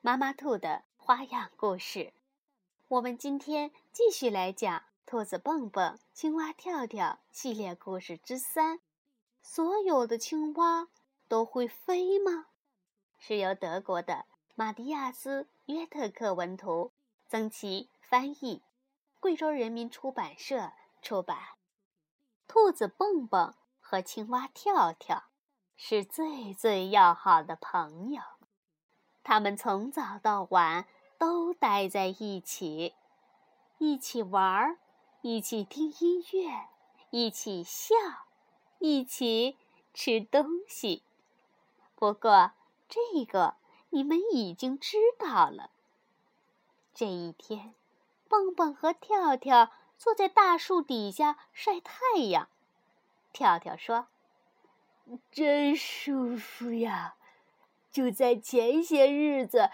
妈妈兔的花样故事，我们今天继续来讲《兔子蹦蹦、青蛙跳跳》系列故事之三。所有的青蛙都会飞吗？是由德国的马蒂亚斯·约特克文图，曾琦翻译，贵州人民出版社出版。兔子蹦蹦和青蛙跳跳是最最要好的朋友。他们从早到晚都待在一起，一起玩儿，一起听音乐，一起笑，一起吃东西。不过，这个你们已经知道了。这一天，蹦蹦和跳跳坐在大树底下晒太阳。跳跳说：“真舒服呀！”就在前些日子，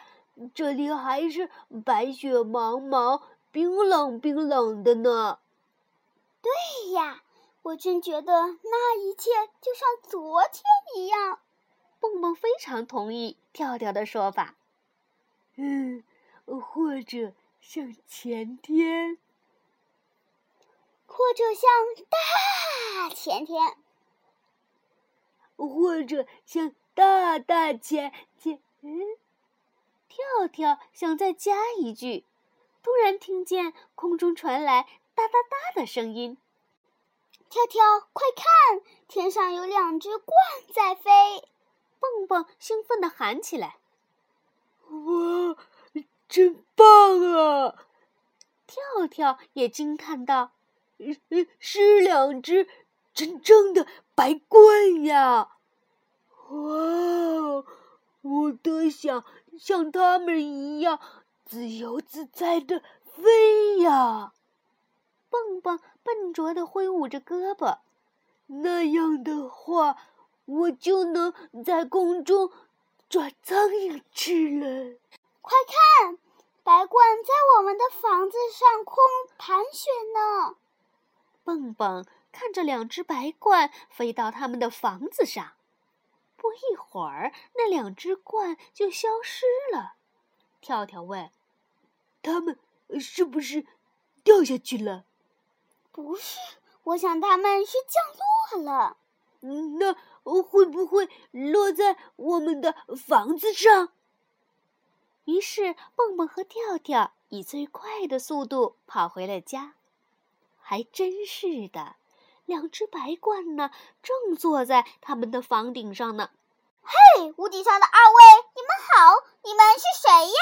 这里还是白雪茫茫、冰冷冰冷的呢。对呀，我真觉得那一切就像昨天一样。蹦蹦非常同意跳跳的说法。嗯，或者像前天，或者像大前天，或者像。大大姐姐，嗯，跳跳想再加一句，突然听见空中传来哒哒哒的声音。跳跳，快看，天上有两只鹳在飞！蹦蹦兴奋地喊起来：“哇，真棒啊！”跳跳也惊叹道：“是两只真正的白鹳呀！”哇，我多想像他们一样自由自在的飞呀！蹦蹦笨拙的挥舞着胳膊，那样的话，我就能在空中抓苍蝇吃了。快看，白鹳在我们的房子上空盘旋呢！蹦蹦看着两只白鹳飞到他们的房子上。不一会儿，那两只鹳就消失了。跳跳问：“它们是不是掉下去了？”“不是，我想它们是降落了。”“那会不会落在我们的房子上？”于是，蹦蹦和跳跳以最快的速度跑回了家。还真是的。两只白鹳呢，正坐在他们的房顶上呢。嘿，屋顶上的二位，你们好！你们是谁呀？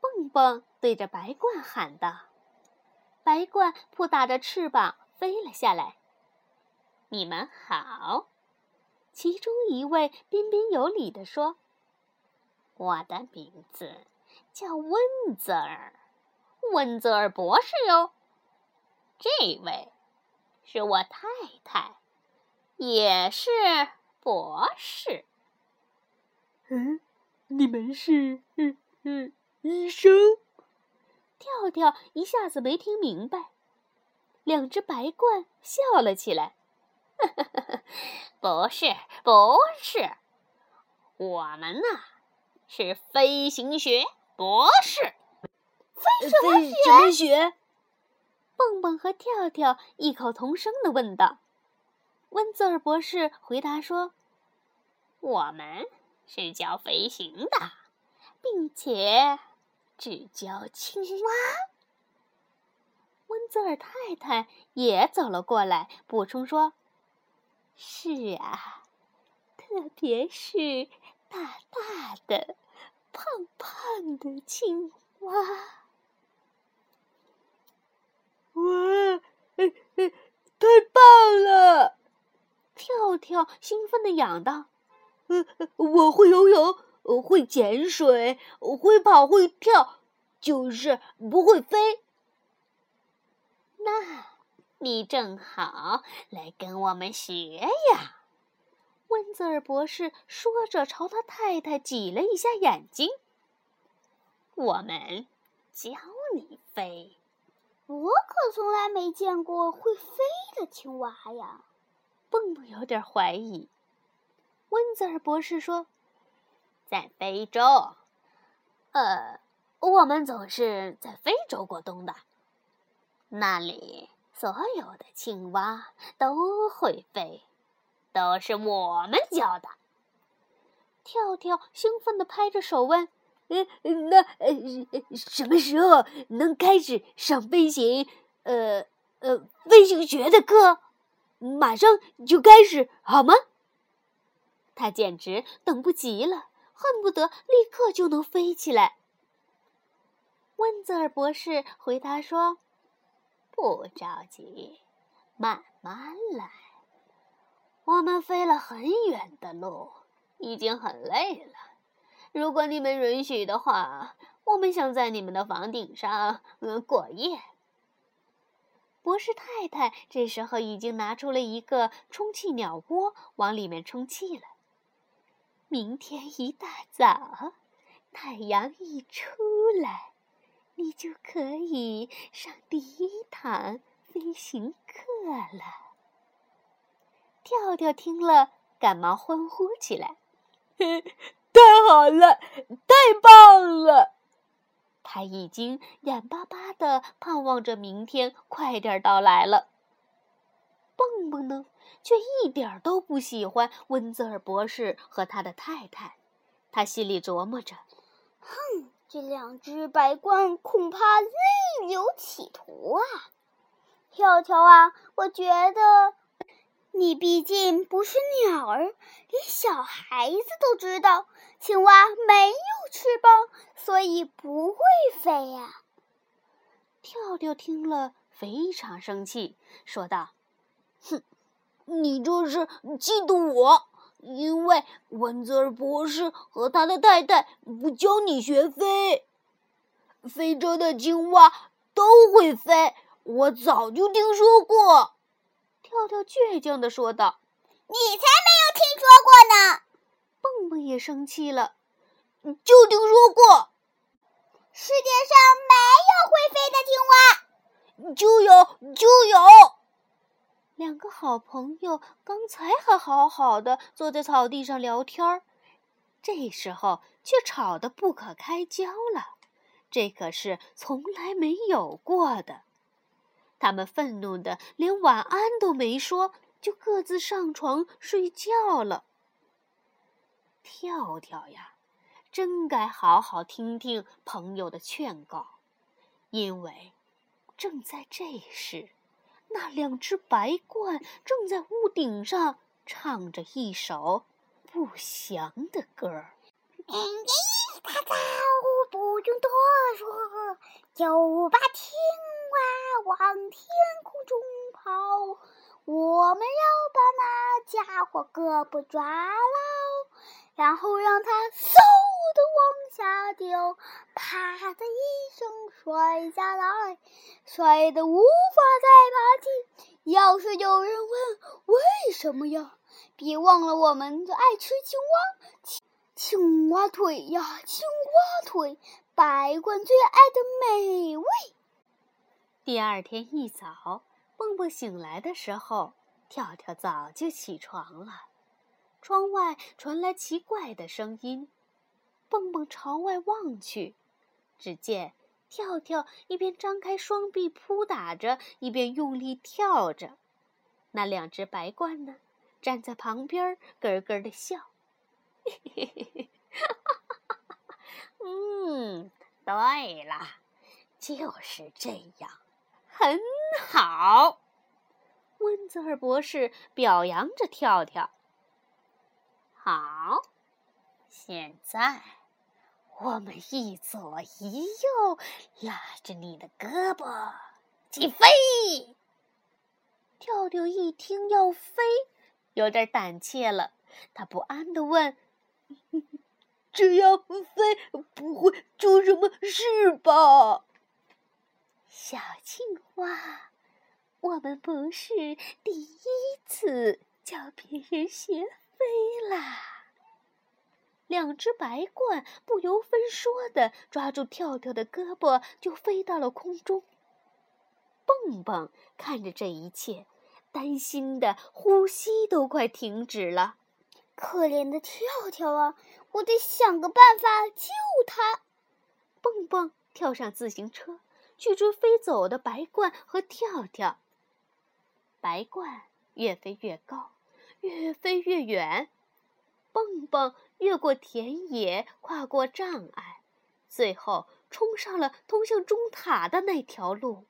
蹦蹦对着白鹳喊道。白鹳扑打着翅膀飞了下来。你们好，其中一位彬彬有礼地说：“我的名字叫温泽尔，温泽尔博士哟。这位。”是我太太，也是博士。嗯，你们是嗯嗯医生？跳跳一下子没听明白。两只白鹳笑了起来。不是，不是，我们呢是飞行学博士。飞什么学？蹦蹦和跳跳异口同声的问道：“温泽尔博士回答说，我们是教飞行的，并且只教青蛙。”温泽尔太太也走了过来，补充说：“是啊，特别是大大的、胖胖的青蛙。”哇，太棒了！跳跳兴奋地嚷道：“呃，我会游泳，会潜水，会跑会跳，就是不会飞。那，你正好来跟我们学呀！温泽尔博士说着，朝他太太挤了一下眼睛。我们教你飞。我可从来没见过会飞的青蛙呀！蹦蹦有点怀疑。温泽尔博士说：“在非洲，呃，我们总是在非洲过冬的。那里所有的青蛙都会飞，都是我们教的。”跳跳兴奋地拍着手问：“呃，那呃，什么时候能开始上飞行？呃呃，飞行学的课？马上就开始好吗？”他简直等不及了，恨不得立刻就能飞起来。温泽尔博士回答说：“不着急，慢慢来。我们飞了很远的路，已经很累了。如果你们允许的话，我们想在你们的房顶上嗯过夜。”博士太太这时候已经拿出了一个充气鸟窝，往里面充气了。明天一大早，太阳一出来，你就可以上第一堂飞行课了。跳跳听了，赶忙欢呼起来：“ 太好了，太棒了！”他已经眼巴巴的盼望着明天快点到来了。蹦蹦呢？却一点都不喜欢温泽尔博士和他的太太，他心里琢磨着：“哼，这两只白鹳恐怕另有企图啊！”跳跳啊，我觉得你毕竟不是鸟儿，连小孩子都知道，青蛙没有翅膀，所以不会飞呀。跳跳听了非常生气，说道：“哼！”你这是嫉妒我，因为温泽尔博士和他的太太不教你学飞。非洲的青蛙都会飞，我早就听说过。跳跳倔强的说道：“你才没有听说过呢！”蹦蹦也生气了：“就听说过，世界上没有会飞的青蛙，就有，就有。”两个好朋友刚才还好好的坐在草地上聊天儿，这时候却吵得不可开交了。这可是从来没有过的。他们愤怒的连晚安都没说，就各自上床睡觉了。跳跳呀，真该好好听听朋友的劝告，因为正在这时。那两只白鹳正在屋顶上唱着一首不祥的歌儿。一大早不用多说，就把听天空中跑。我们要把那家伙胳膊抓牢，然后让它嗖的往下掉，啪的一声摔下来，摔得无法再爬起。要是有人问为什么呀，别忘了我们就爱吃青蛙，青青蛙腿呀，青蛙腿，白鹳最爱的美味。第二天一早。蹦蹦醒来的时候，跳跳早就起床了。窗外传来奇怪的声音。蹦蹦朝外望去，只见跳跳一边张开双臂扑打着，一边用力跳着。那两只白鹳呢，站在旁边咯咯的笑。嘿嘿嘿嘿，哈哈哈哈哈！嗯，对了，就是这样。很好，温泽尔博士表扬着跳跳。好，现在我们一左一右拉着你的胳膊起飞。跳跳一听要飞，有点胆怯了，他不安地问：“ 这样飞不会出什么事吧？小青蛙，我们不是第一次教别人学飞啦。两只白鹳不由分说的抓住跳跳的胳膊，就飞到了空中。蹦蹦看着这一切，担心的呼吸都快停止了。可怜的跳跳啊，我得想个办法救他。蹦蹦跳上自行车，去追飞走的白鹳和跳跳。白鹳越飞越高，越飞越远。蹦蹦越过田野，跨过障碍，最后冲上了通向钟塔的那条路。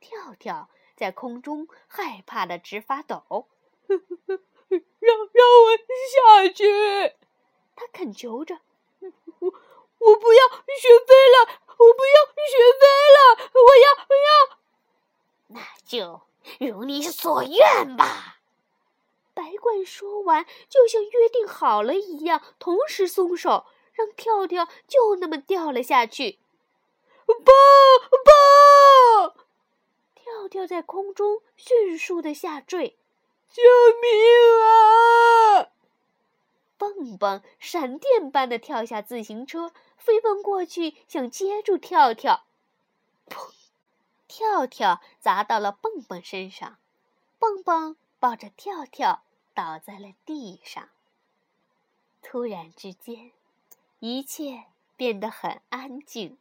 跳跳在空中害怕的直发抖，让让我下去！他恳求着：“我不要学飞了，我不要学飞了，我要我要。”那就如你所愿吧。白鹳说完，就像约定好了一样，同时松手，让跳跳就那么掉了下去。不不！跳跳在空中迅速的下坠。救命啊！蹦蹦闪电般的跳下自行车，飞奔过去想接住跳跳。砰！跳跳砸到了蹦蹦身上，蹦蹦抱着跳跳。倒在了地上。突然之间，一切变得很安静，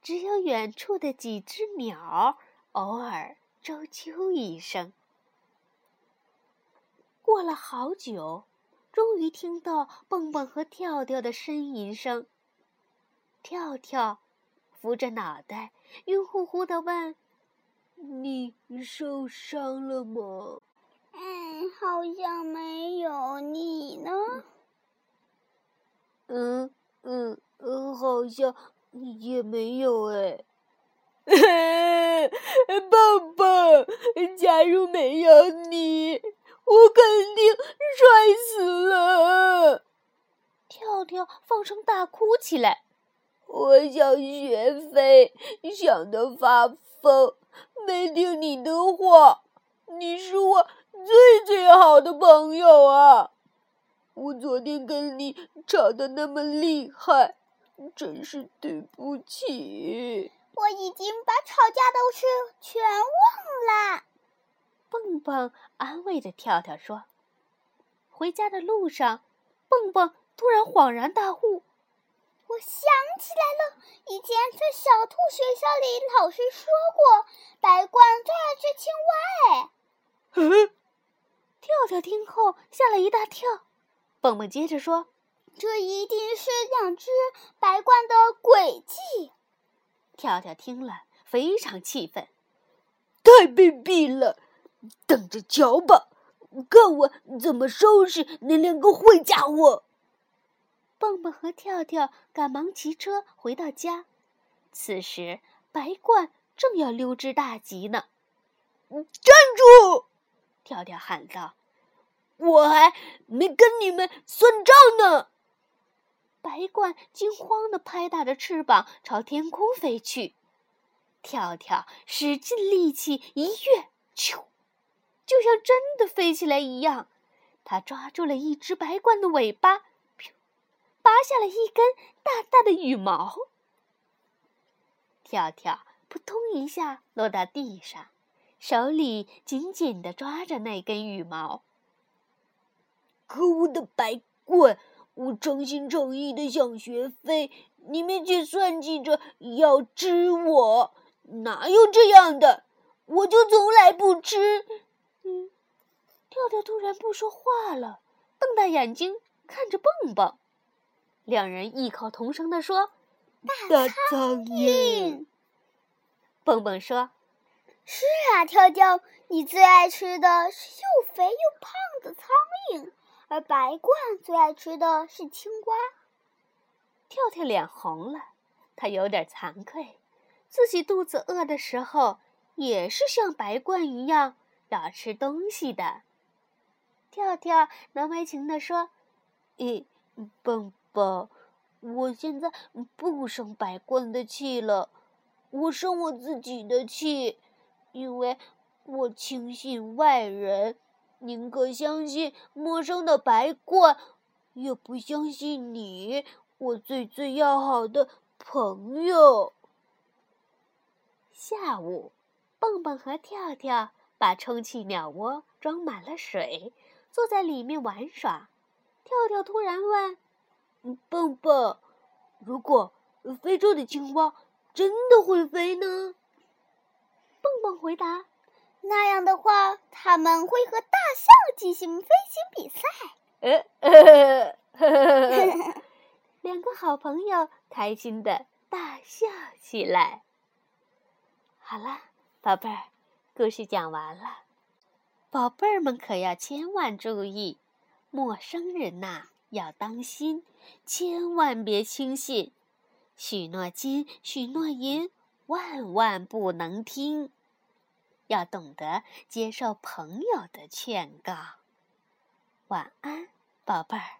只有远处的几只鸟偶尔啾啾一声。过了好久，终于听到蹦蹦和跳跳的呻吟声。跳跳扶着脑袋，晕乎乎的问：“你受伤了吗？”嗯，好像没有你呢。嗯嗯嗯，好像也没有哎。蹦蹦，假如没有你，我肯定摔死了。跳跳放声大哭起来。我想学飞，想得发疯，没听你的话。你是我。最最好的朋友啊！我昨天跟你吵得那么厉害，真是对不起。我已经把吵架的事全忘了。蹦蹦安慰着跳跳说：“回家的路上，蹦蹦突然恍然大悟，我想起来了，以前在小兔学校里，老师说过，白鹳最爱吃青蛙。哎，嗯。”跳跳听后吓了一大跳，蹦蹦接着说：“这一定是两只白鹳的诡计。”跳跳听了非常气愤：“太卑鄙了！等着瞧吧，看我怎么收拾那两个坏家伙！”蹦蹦和跳跳赶忙骑车回到家，此时白鹳正要溜之大吉呢。站住！跳跳喊道：“我还没跟你们算账呢！”白鹳惊慌地拍打着翅膀朝天空飞去。跳跳使尽力气一跃，咻，就像真的飞起来一样。他抓住了一只白鹳的尾巴，拔下了一根大大的羽毛。跳跳扑通一下落到地上。手里紧紧地抓着那根羽毛。可恶的白鹳！我诚心诚意的想学飞，你们却算计着要吃我，哪有这样的？我就从来不吃。嗯，跳跳突然不说话了，瞪大眼睛看着蹦蹦。两人异口同声地说：“大苍蝇。”蹦蹦说。是啊，跳跳，你最爱吃的是又肥又胖的苍蝇，而白鹳最爱吃的是青蛙。跳跳脸红了，他有点惭愧，自己肚子饿的时候也是像白鹳一样要吃东西的。跳跳难为情地说：“咦，蹦蹦，我现在不生白鹳的气了，我生我自己的气，因为我轻信外人，宁可相信陌生的白鹳，也不相信你，我最最要好的朋友。下午，蹦蹦和跳跳把充气鸟窝装满了水，坐在里面玩耍。跳跳突然问：“蹦蹦，如果非洲的青蛙真的会飞呢？”蹦蹦回答：“那样的话，他们会和大象进行飞行比赛。”呃，两个好朋友开心的大笑起来。好了，宝贝儿，故事讲完了。宝贝儿们可要千万注意，陌生人呐要当心，千万别轻信。许诺金、许诺银，万万不能听。要懂得接受朋友的劝告。晚安，宝贝儿。